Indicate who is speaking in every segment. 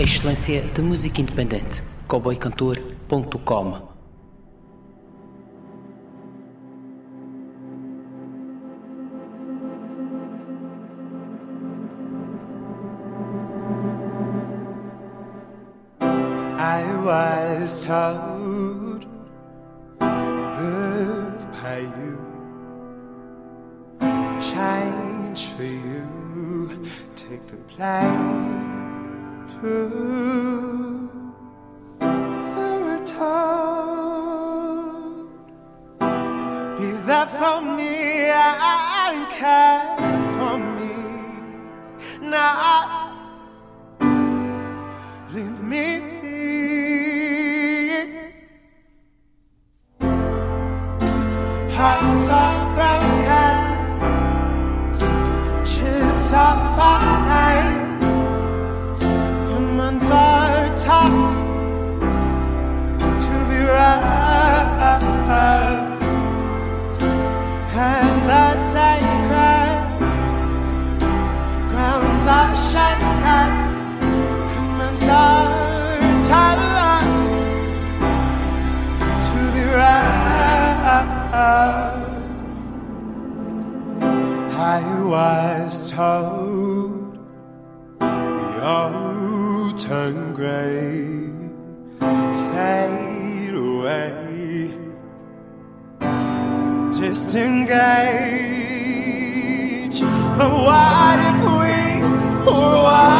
Speaker 1: A excelência da música independente. cowboycantor.com
Speaker 2: I was told love pay you change for you. Take the plane you were told be there for me and care for me now leave me be. Hearts are Was told we all turn gray, fade away, disengage. But what if we were one?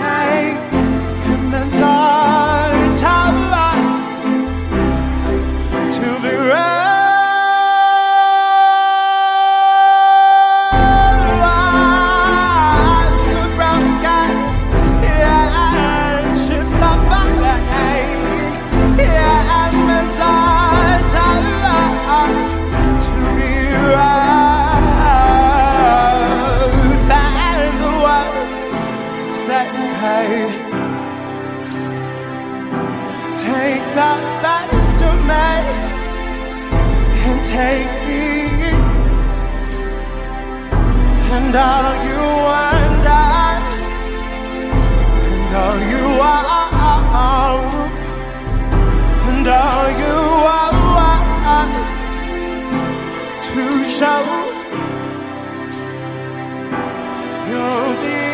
Speaker 2: take me. And all you want, and all you are, and all you are to show you'll be.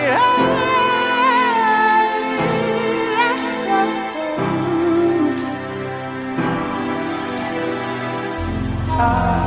Speaker 1: I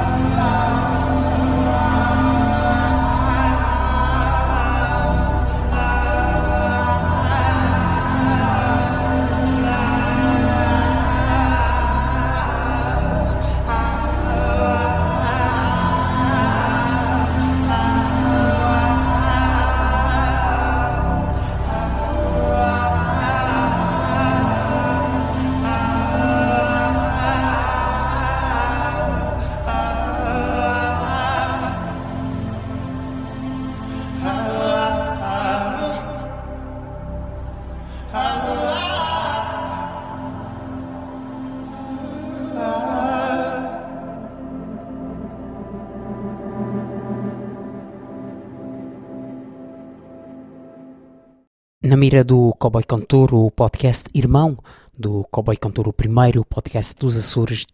Speaker 1: mira do Cowboy Cantor, o podcast irmão do Cowboy Cantor, o primeiro podcast dos Açores,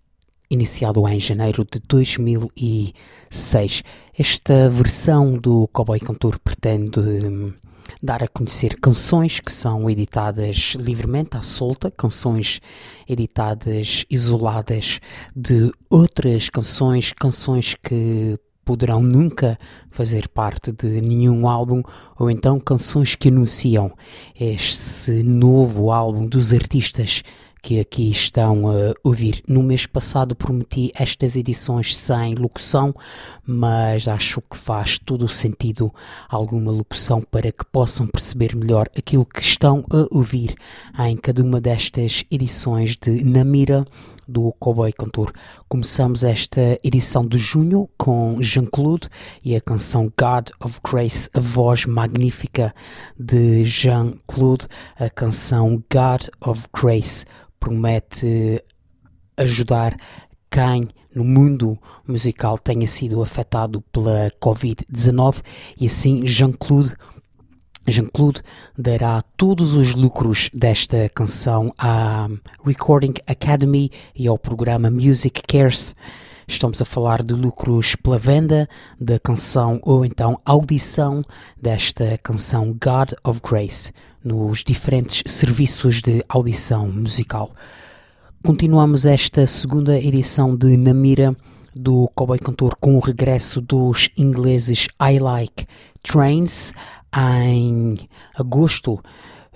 Speaker 1: iniciado em janeiro de 2006. Esta versão do Cowboy Cantor pretende hum, dar a conhecer canções que são editadas livremente à solta, canções editadas isoladas de outras canções, canções que poderão nunca fazer parte de nenhum álbum ou então canções que anunciam este novo álbum dos artistas que aqui estão a ouvir. No mês passado prometi estas edições sem locução, mas acho que faz todo o sentido alguma locução para que possam perceber melhor aquilo que estão a ouvir em cada uma destas edições de Namira do Cowboy Cantor. Começamos esta edição de junho com Jean-Claude e a canção God of Grace, a voz magnífica de Jean-Claude. A canção God of Grace promete ajudar quem no mundo musical tenha sido afetado pela Covid-19 e assim Jean-Claude Jean-Claude dará todos os lucros desta canção à Recording Academy e ao programa Music Cares. Estamos a falar de lucros pela venda da canção ou então audição desta canção God of Grace nos diferentes serviços de audição musical. Continuamos esta segunda edição de Namira do Cowboy Cantor com o regresso dos ingleses I Like Trains em agosto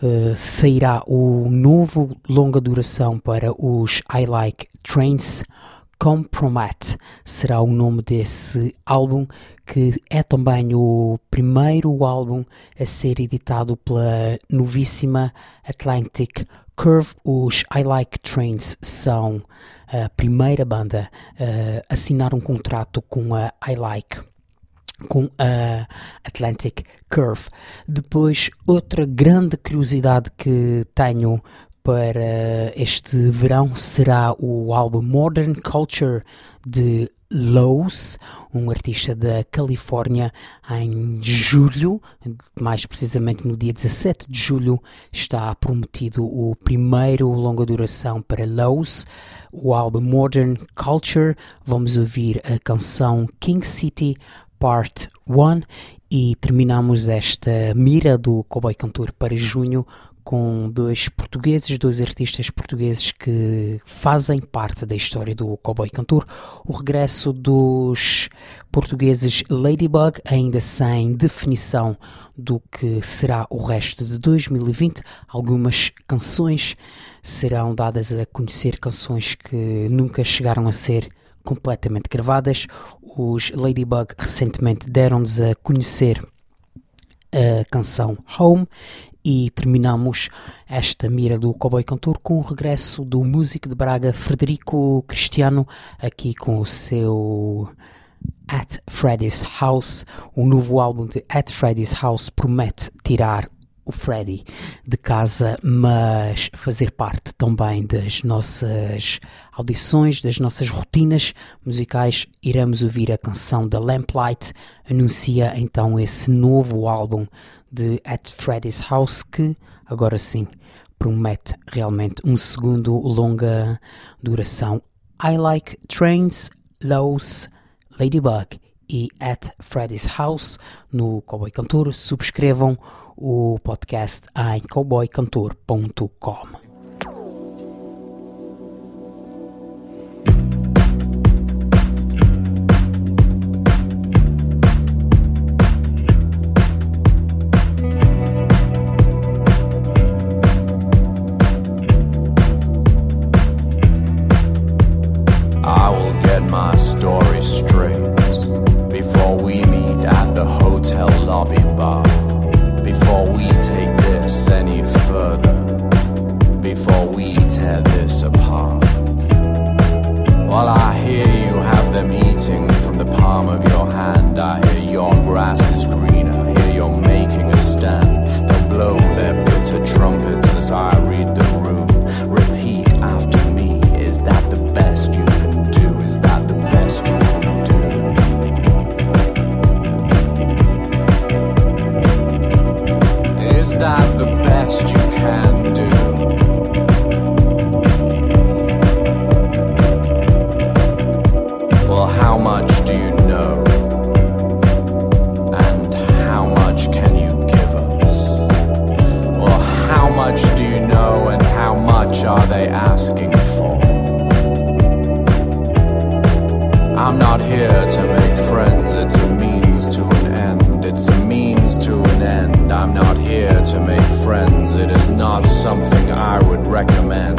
Speaker 1: uh, sairá o novo longa duração para os I Like Trains. Compromat será o nome desse álbum, que é também o primeiro álbum a ser editado pela novíssima Atlantic Curve. Os I Like Trains são a primeira banda a assinar um contrato com a I Like com a Atlantic Curve. Depois, outra grande curiosidade que tenho para este verão será o álbum Modern Culture de Lowe's, um artista da Califórnia, em julho, mais precisamente no dia 17 de julho, está prometido o primeiro longa duração para Lowe's, o álbum Modern Culture. Vamos ouvir a canção King City Part 1 e terminamos esta mira do Cowboy Cantor para junho com dois portugueses, dois artistas portugueses que fazem parte da história do Cowboy Cantor. O regresso dos portugueses Ladybug, ainda sem definição do que será o resto de 2020. Algumas canções serão dadas a conhecer, canções que nunca chegaram a ser completamente gravadas. Os Ladybug recentemente deram-nos a conhecer a canção Home e terminamos esta mira do Cowboy Cantor com o regresso do músico de Braga Frederico Cristiano aqui com o seu At Freddy's House. O novo álbum de At Freddy's House promete tirar o Freddy de casa, mas fazer parte também das nossas audições, das nossas rotinas musicais. Iremos ouvir a canção da Lamplight, anuncia então esse novo álbum de At Freddy's House que agora sim promete realmente um segundo longa duração. I Like Trains, Lows, Ladybug e At Freddy's House no Cowboy Cantor. Subscrevam o podcast em cowboycantor.com.
Speaker 3: sweating from the palm of your hand. I hear your grass is recommend.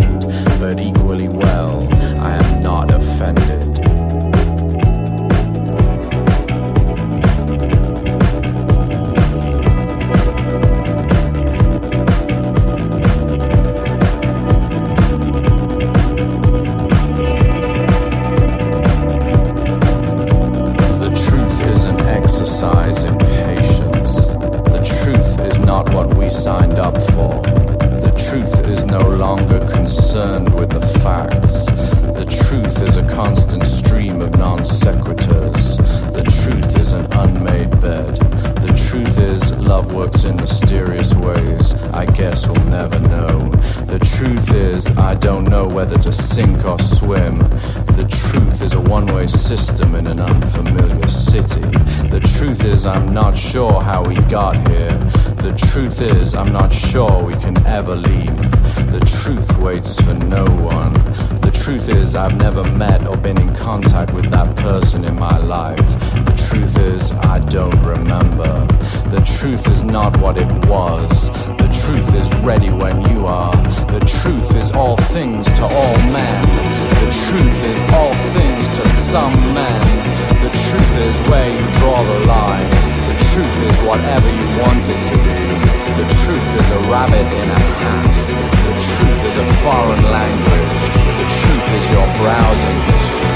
Speaker 3: The truth is I'm not sure how we got here. The truth is I'm not sure we can ever leave. The truth waits for no one. The truth is I've never met or been in contact with that person in my life. The truth is I don't remember. The truth is not what it was. The truth is ready when you are. The truth is all things to all men. The truth is all things to some men. The truth is where you draw the line. The truth is whatever you want it to be. The truth is a rabbit in a hat. The truth is a foreign language. Is your browsing history.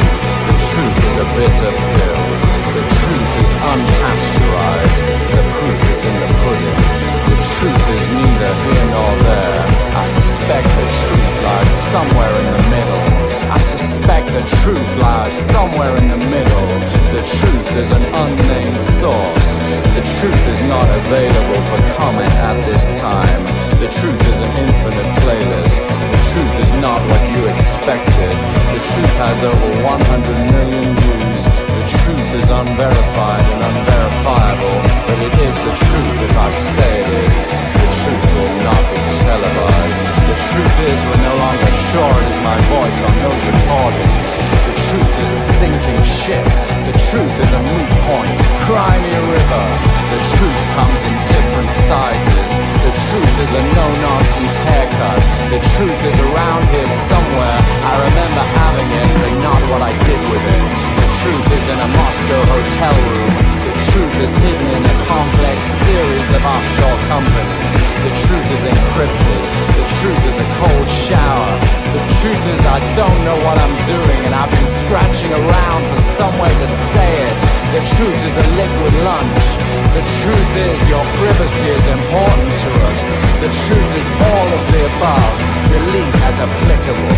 Speaker 3: The truth is a bitter pill. The truth is unpasteurized. The proof is in the pudding. The truth is neither here nor there. I suspect the truth lies somewhere in the middle. I suspect the truth lies somewhere in the middle. The truth is an unnamed source. The truth is not available for comment at this time. The truth is an infinite playlist. The truth is not what you expected. The truth has over 100 million views. The truth is unverified and unverifiable, but it is the truth if I say it is. The truth will not be televised. The truth is we're no longer sure it is my voice on those recordings. The truth is a sinking ship. The truth is a moot point. Cry me a river. The truth comes in different sizes. The truth is a no-nonsense haircut. The truth is around here somewhere. I remember having it, but not what I did with it. The truth is in a Moscow hotel room. The truth is hidden in a complex series of offshore companies. The truth is encrypted. The truth is a cold. Is I don't know what I'm doing and I've been scratching around for some way to say it. The truth is a liquid lunch. The truth is your privacy is important to us. The truth is all of the above. Delete as applicable.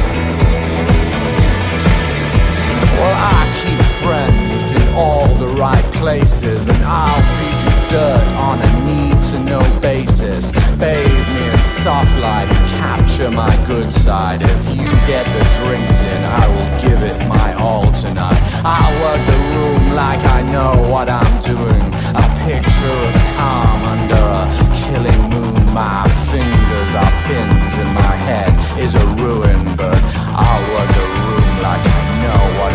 Speaker 3: Well, I keep friends in all the right places, and I'll feed you dirt on a need to know basis. Bathe me in soft light capture my good side. If you get the drinks in, I will give it my all tonight. I'll work the room like I know what I'm doing. A picture of calm under a killing moon. My fingers are pins in my head is a ruin, but I'll work the room like I know what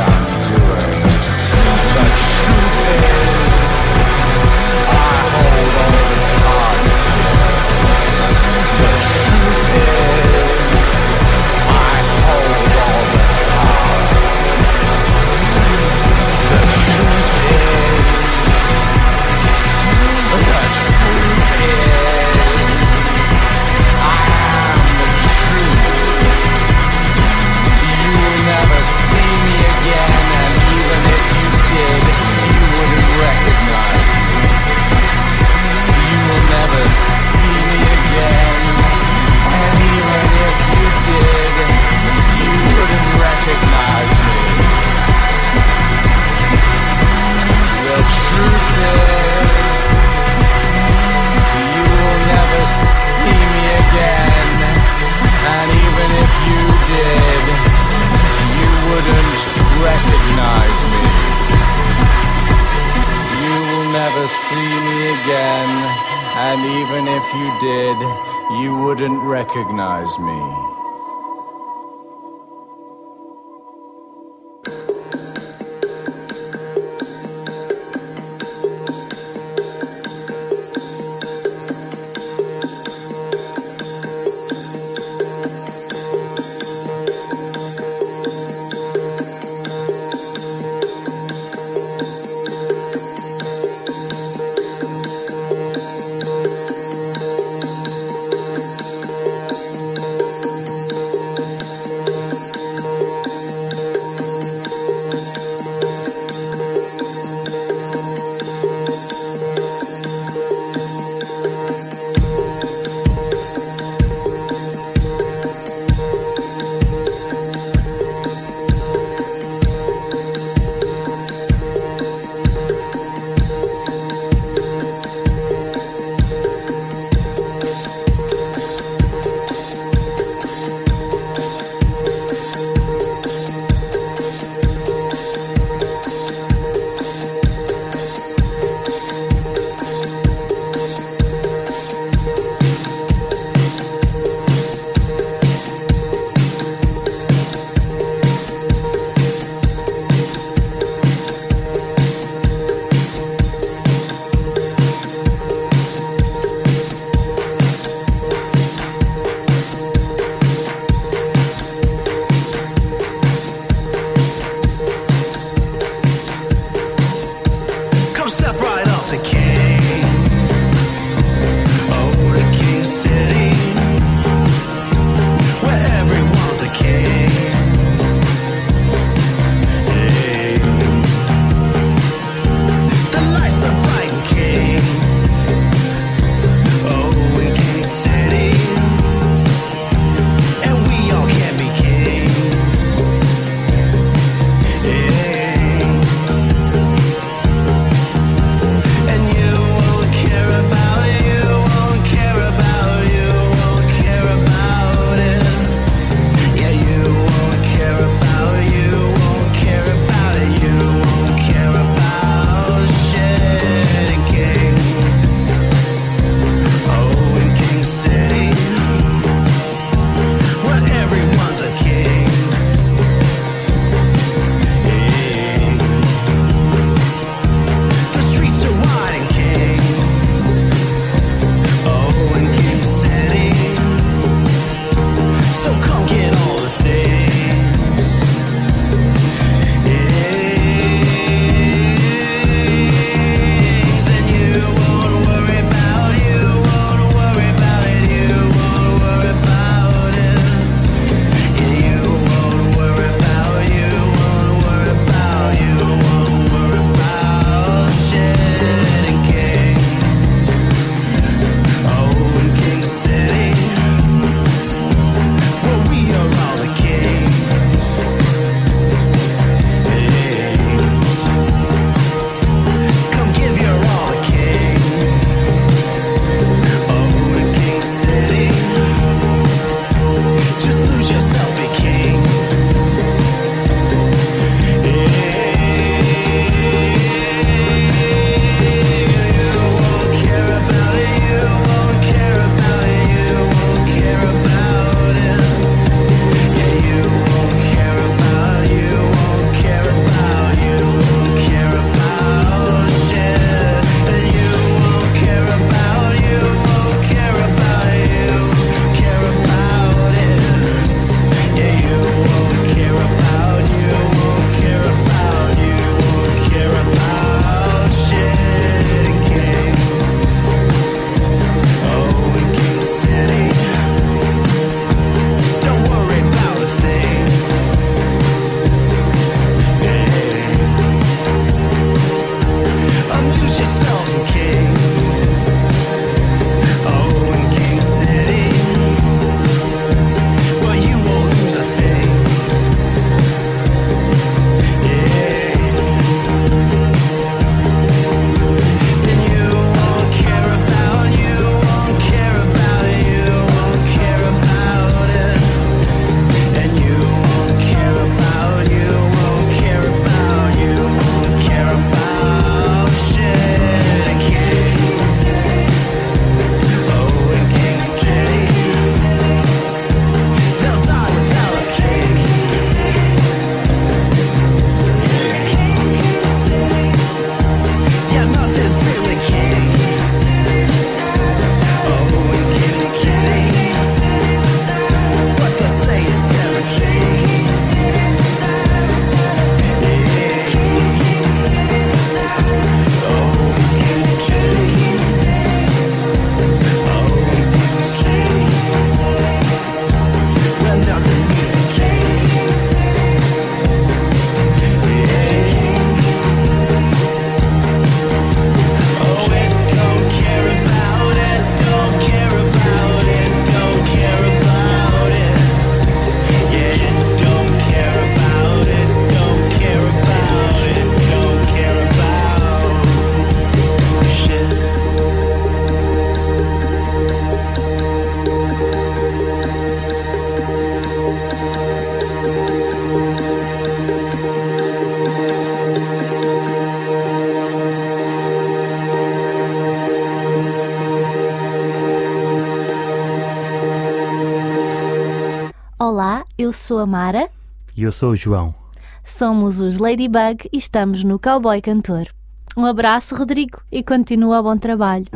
Speaker 3: and even if you did, you wouldn't recognize me.
Speaker 4: Eu sou a Mara.
Speaker 5: E eu sou o João.
Speaker 4: Somos os Ladybug e estamos no Cowboy Cantor. Um abraço, Rodrigo, e continua o bom trabalho.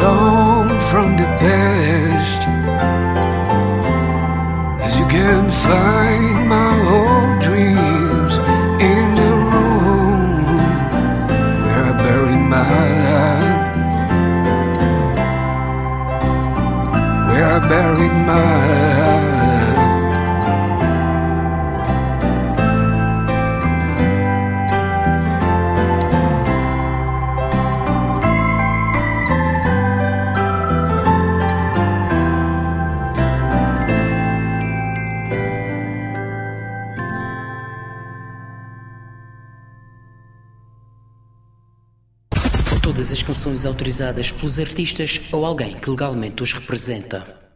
Speaker 6: song from the
Speaker 7: dead. realizadas pelos artistas ou alguém que legalmente os representa.